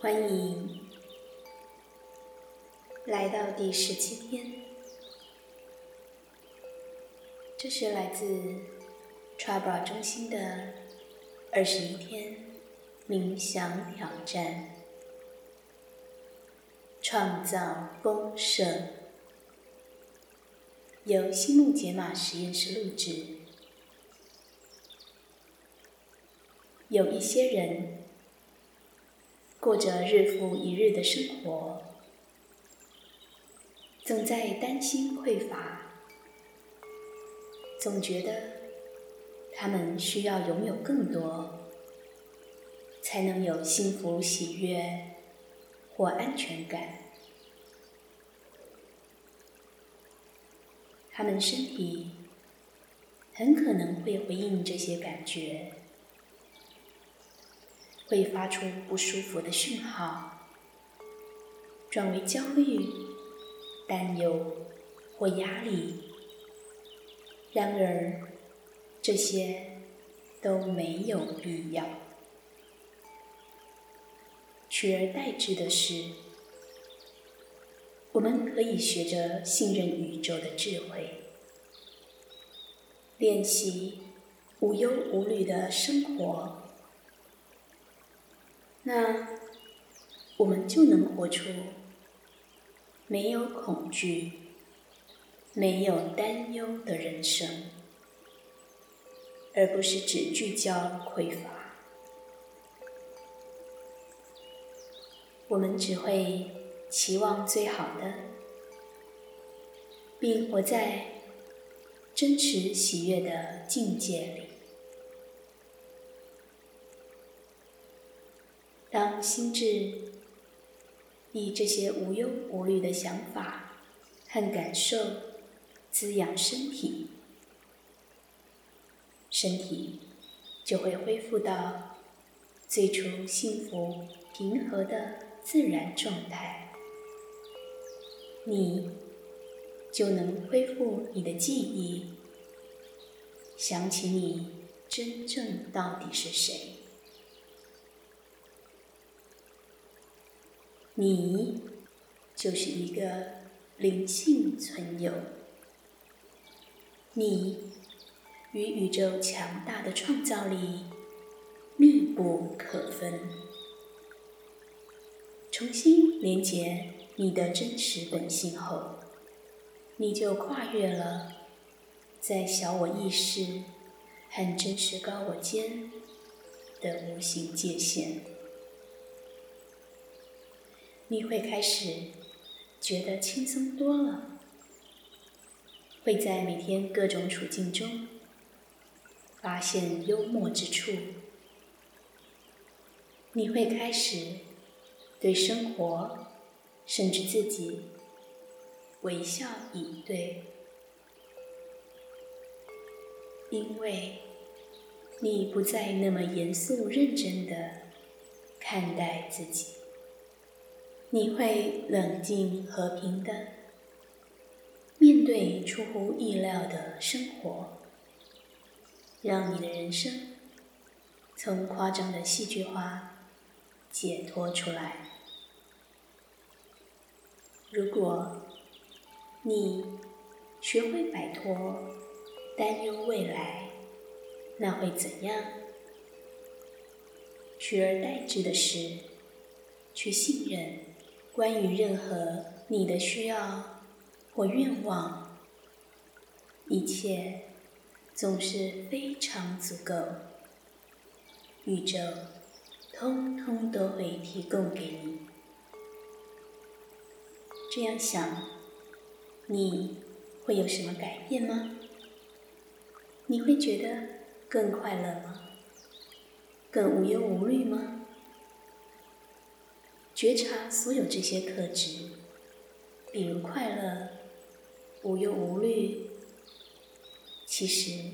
欢迎来到第十七天，这是来自 Trouble 中心的二十一天冥想挑战，创造丰盛，由心木解码实验室录制。有一些人。过着日复一日的生活，总在担心匮乏，总觉得他们需要拥有更多，才能有幸福、喜悦或安全感。他们身体很可能会回应这些感觉。会发出不舒服的讯号，转为焦虑、担忧或压力。然而，这些都没有必要。取而代之的是，我们可以学着信任宇宙的智慧，练习无忧无虑的生活。那我们就能活出没有恐惧、没有担忧的人生，而不是只聚焦匮乏。我们只会期望最好的，并活在真实喜悦的境界里。当心智以这些无忧无虑的想法和感受滋养身体，身体就会恢复到最初幸福平和的自然状态。你就能恢复你的记忆，想起你真正到底是谁。你就是一个灵性存有，你与宇宙强大的创造力密不可分。重新连接你的真实本性后，你就跨越了在小我意识和真实高我间的无形界限。你会开始觉得轻松多了，会在每天各种处境中发现幽默之处。你会开始对生活，甚至自己微笑以对，因为你不再那么严肃认真的看待自己。你会冷静和平的面对出乎意料的生活，让你的人生从夸张的戏剧化解脱出来。如果你学会摆脱担忧未来，那会怎样？取而代之的是去信任。关于任何你的需要或愿望，一切总是非常足够。宇宙通通都会提供给你。这样想，你会有什么改变吗？你会觉得更快乐吗？更无忧无虑吗？觉察所有这些特质，比如快乐、无忧无虑，其实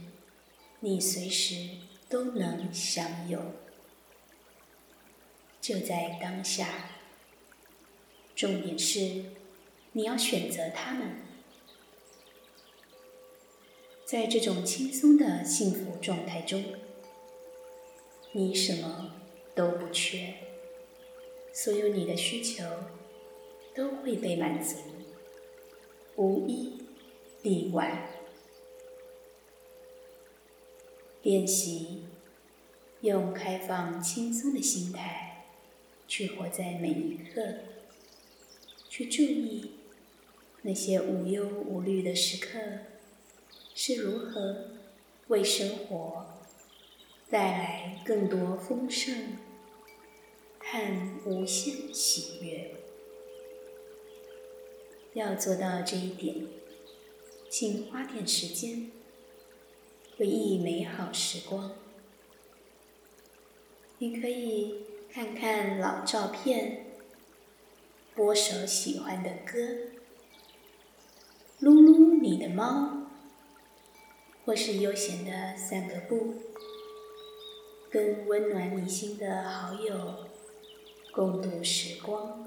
你随时都能享有，就在当下。重点是你要选择他们，在这种轻松的幸福状态中，你什么都不缺。所有你的需求都会被满足，无一例外。练习用开放、轻松的心态去活在每一刻，去注意那些无忧无虑的时刻是如何为生活带来更多丰盛。和无限喜悦，要做到这一点，请花点时间回忆美好时光。你可以看看老照片，播首喜欢的歌，撸撸你的猫，或是悠闲的散个步，跟温暖你心的好友。共度时光，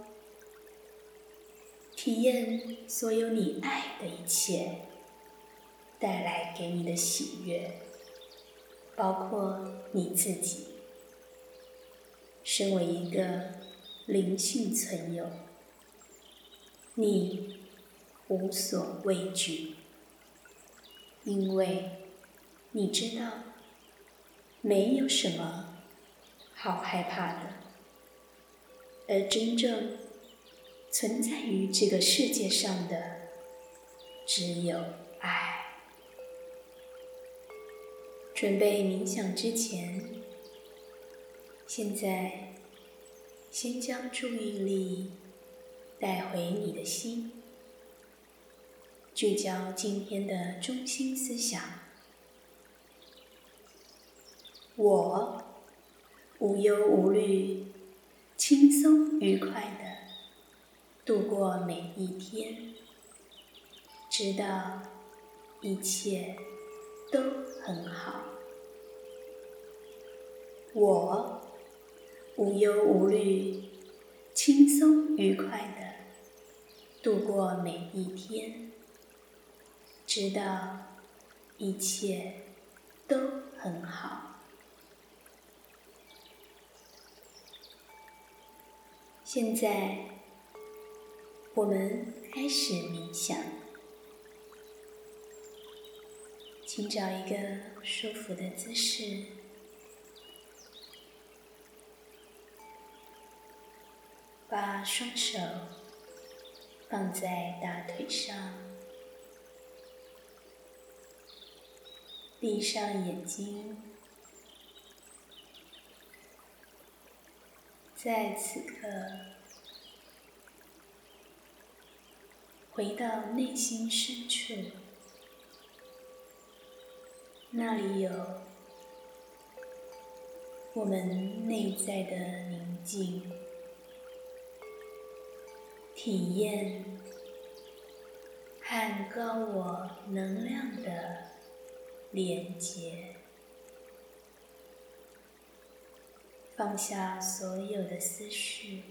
体验所有你爱的一切带来给你的喜悦，包括你自己。身为一个灵性存有，你无所畏惧，因为你知道没有什么好害怕的。而真正存在于这个世界上的，只有爱。准备冥想之前，现在先将注意力带回你的心，聚焦今天的中心思想：我无忧无虑。轻松愉快的度过每一天，直到一切都很好。我无忧无虑，轻松愉快的度过每一天，直到一切都很好。现在，我们开始冥想。请找一个舒服的姿势，把双手放在大腿上，闭上眼睛。在此刻，回到内心深处，那里有我们内在的宁静，体验和高我能量的连接。放下所有的思绪，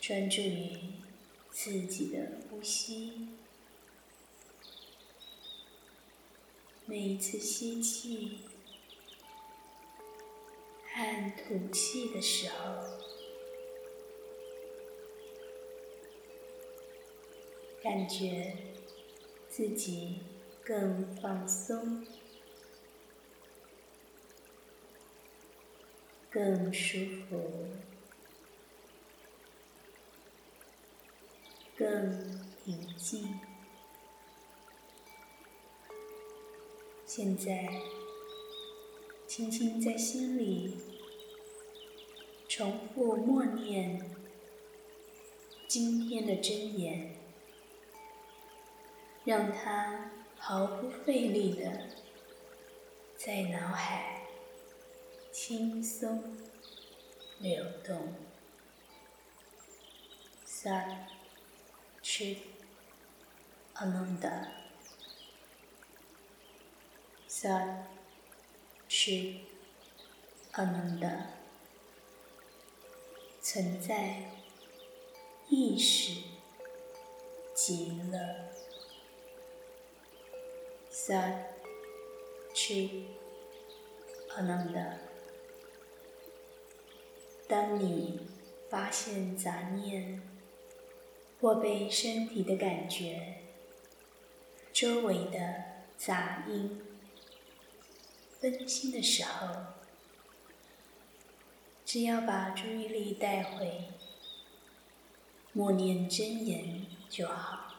专注于自己的呼吸。每一次吸气和吐气的时候，感觉自己更放松。更舒服，更平静。现在，轻轻在心里重复默念今天的真言，让它毫不费力的在脑海。轻松流动，Sat Chit Ananda，Sat Chit Ananda，存在意识极乐，Sat Chit Ananda。当你发现杂念或被身体的感觉、周围的杂音分心的时候，只要把注意力带回，默念真言就好。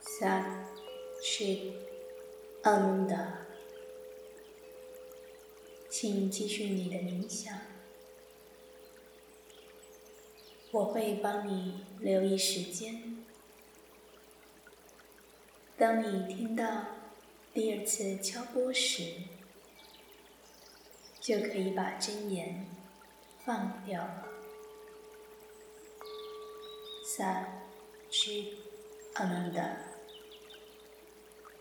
三、是、嗯的。请继续你的冥想，我会帮你留意时间。当你听到第二次敲钵时，就可以把真言放掉了。三、七、阿南达。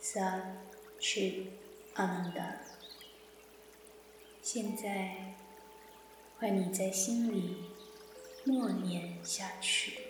三、七、阿南达。现在，换你在心里默念下去。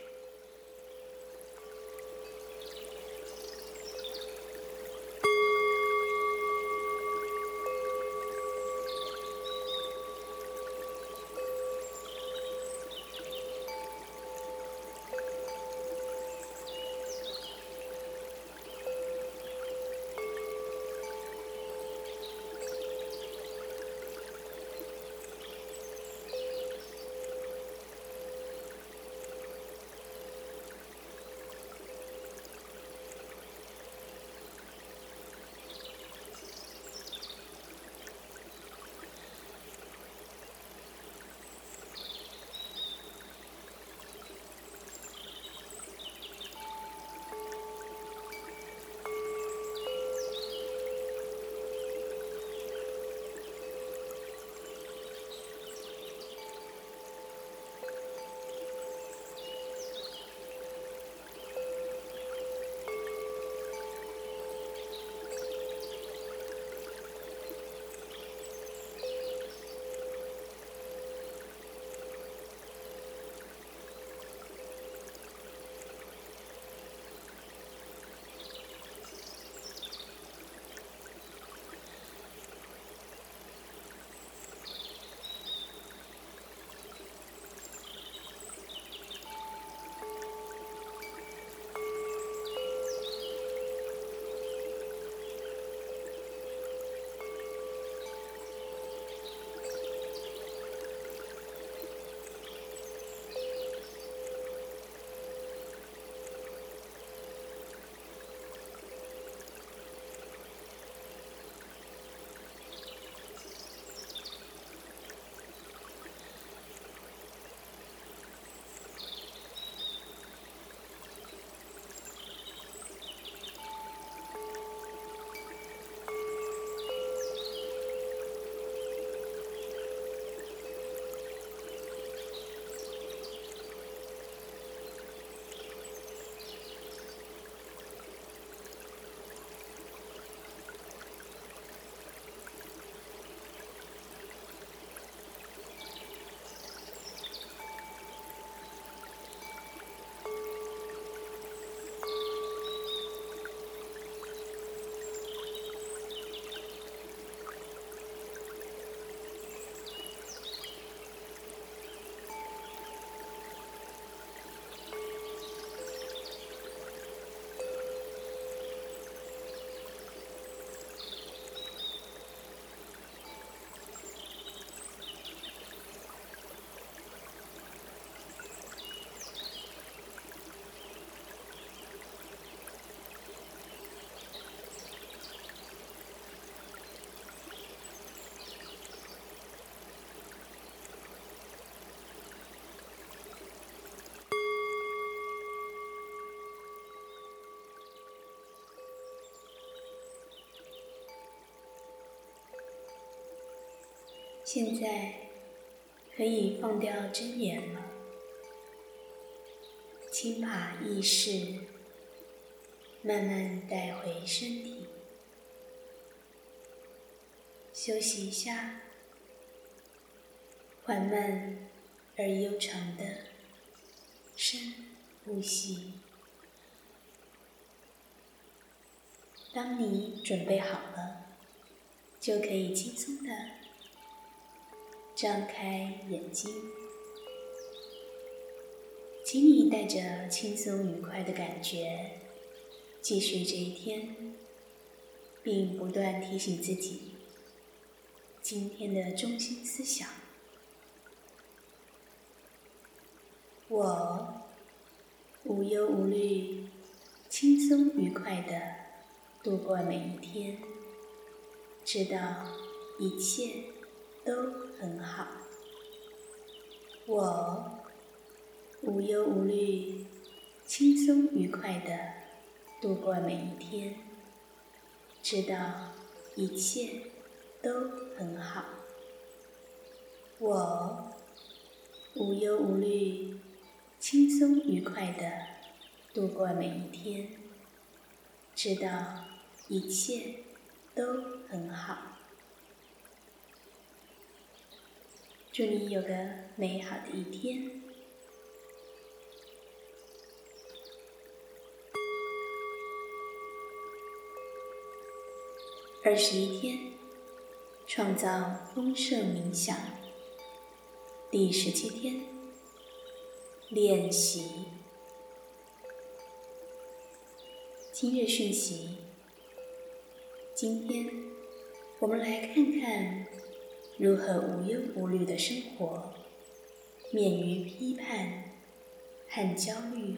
现在可以放掉真言了，请把意识慢慢带回身体，休息一下，缓慢而悠长的深呼吸。当你准备好了，就可以轻松的。张开眼睛，请你带着轻松愉快的感觉继续这一天，并不断提醒自己今天的中心思想：我无忧无虑、轻松愉快的度过每一天，知道一切。都很好，我无忧无虑、轻松愉快的度过每一天，知道一切都很好。我无忧无虑、轻松愉快的度过每一天，知道一切都很好。祝你有个美好的一天。二十一天，创造丰盛冥想。第十七天，练习。今日讯息。今天，我们来看看。如何无忧无虑的生活，免于批判和焦虑，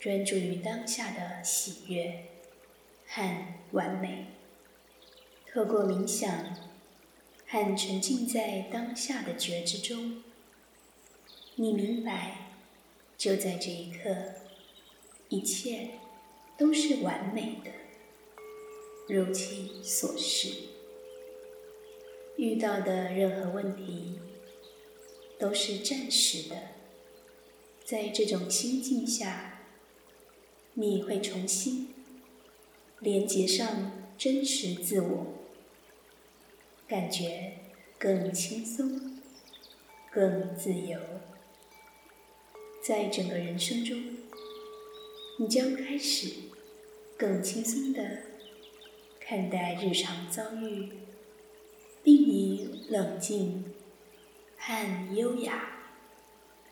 专注于当下的喜悦和完美。透过冥想和沉浸在当下的觉知中，你明白，就在这一刻，一切都是完美的，如其所示。遇到的任何问题都是暂时的，在这种心境下，你会重新连接上真实自我，感觉更轻松、更自由。在整个人生中，你将开始更轻松的看待日常遭遇。并以冷静和优雅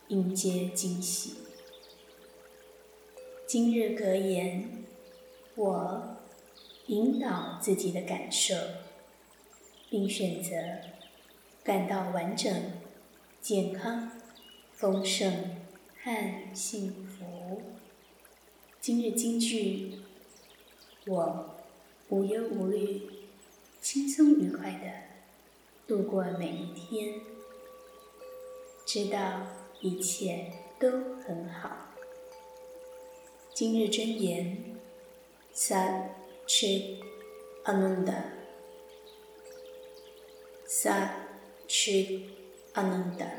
迎接惊喜。今日格言：我引导自己的感受，并选择感到完整、健康、丰盛和幸福。今日金句：我无忧无虑、轻松愉快的。度过每一天，知道一切都很好。今日真言：Sat Chit Ananda，Sat Chit Ananda，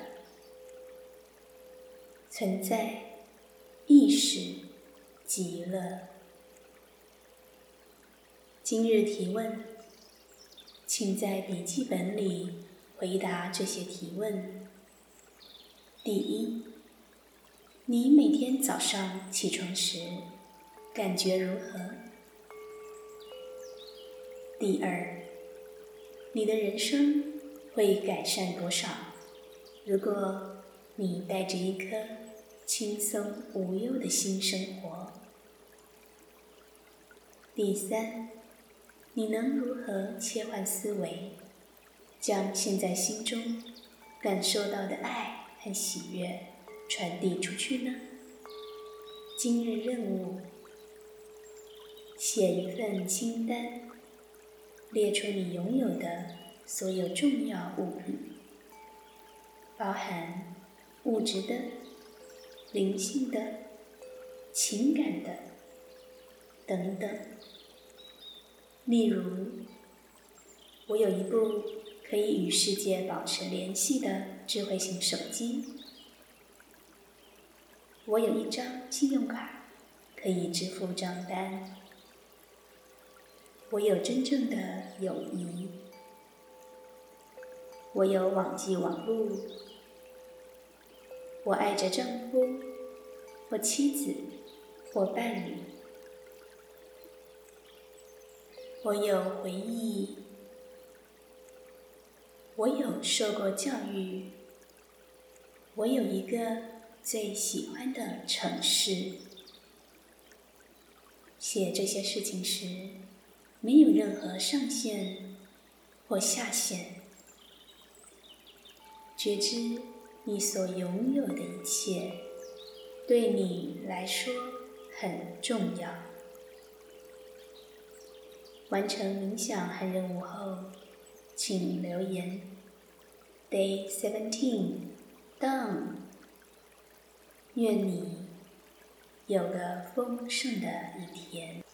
存在意识极乐。今日提问。请在笔记本里回答这些提问。第一，你每天早上起床时感觉如何？第二，你的人生会改善多少？如果你带着一颗轻松无忧的心生活。第三。你能如何切换思维，将现在心中感受到的爱和喜悦传递出去呢？今日任务：写一份清单，列出你拥有的所有重要物品，包含物质的、灵性的、情感的等等。例如，我有一部可以与世界保持联系的智慧型手机；我有一张信用卡可以支付账单；我有真正的友谊；我有网际网络；我爱着丈夫或妻子或伴侣。我有回忆，我有受过教育。我有一个最喜欢的城市。写这些事情时，没有任何上限或下限。觉知你所拥有的一切，对你来说很重要。完成冥想和任务后，请留言。Day seventeen。done，愿你有个丰盛的一天。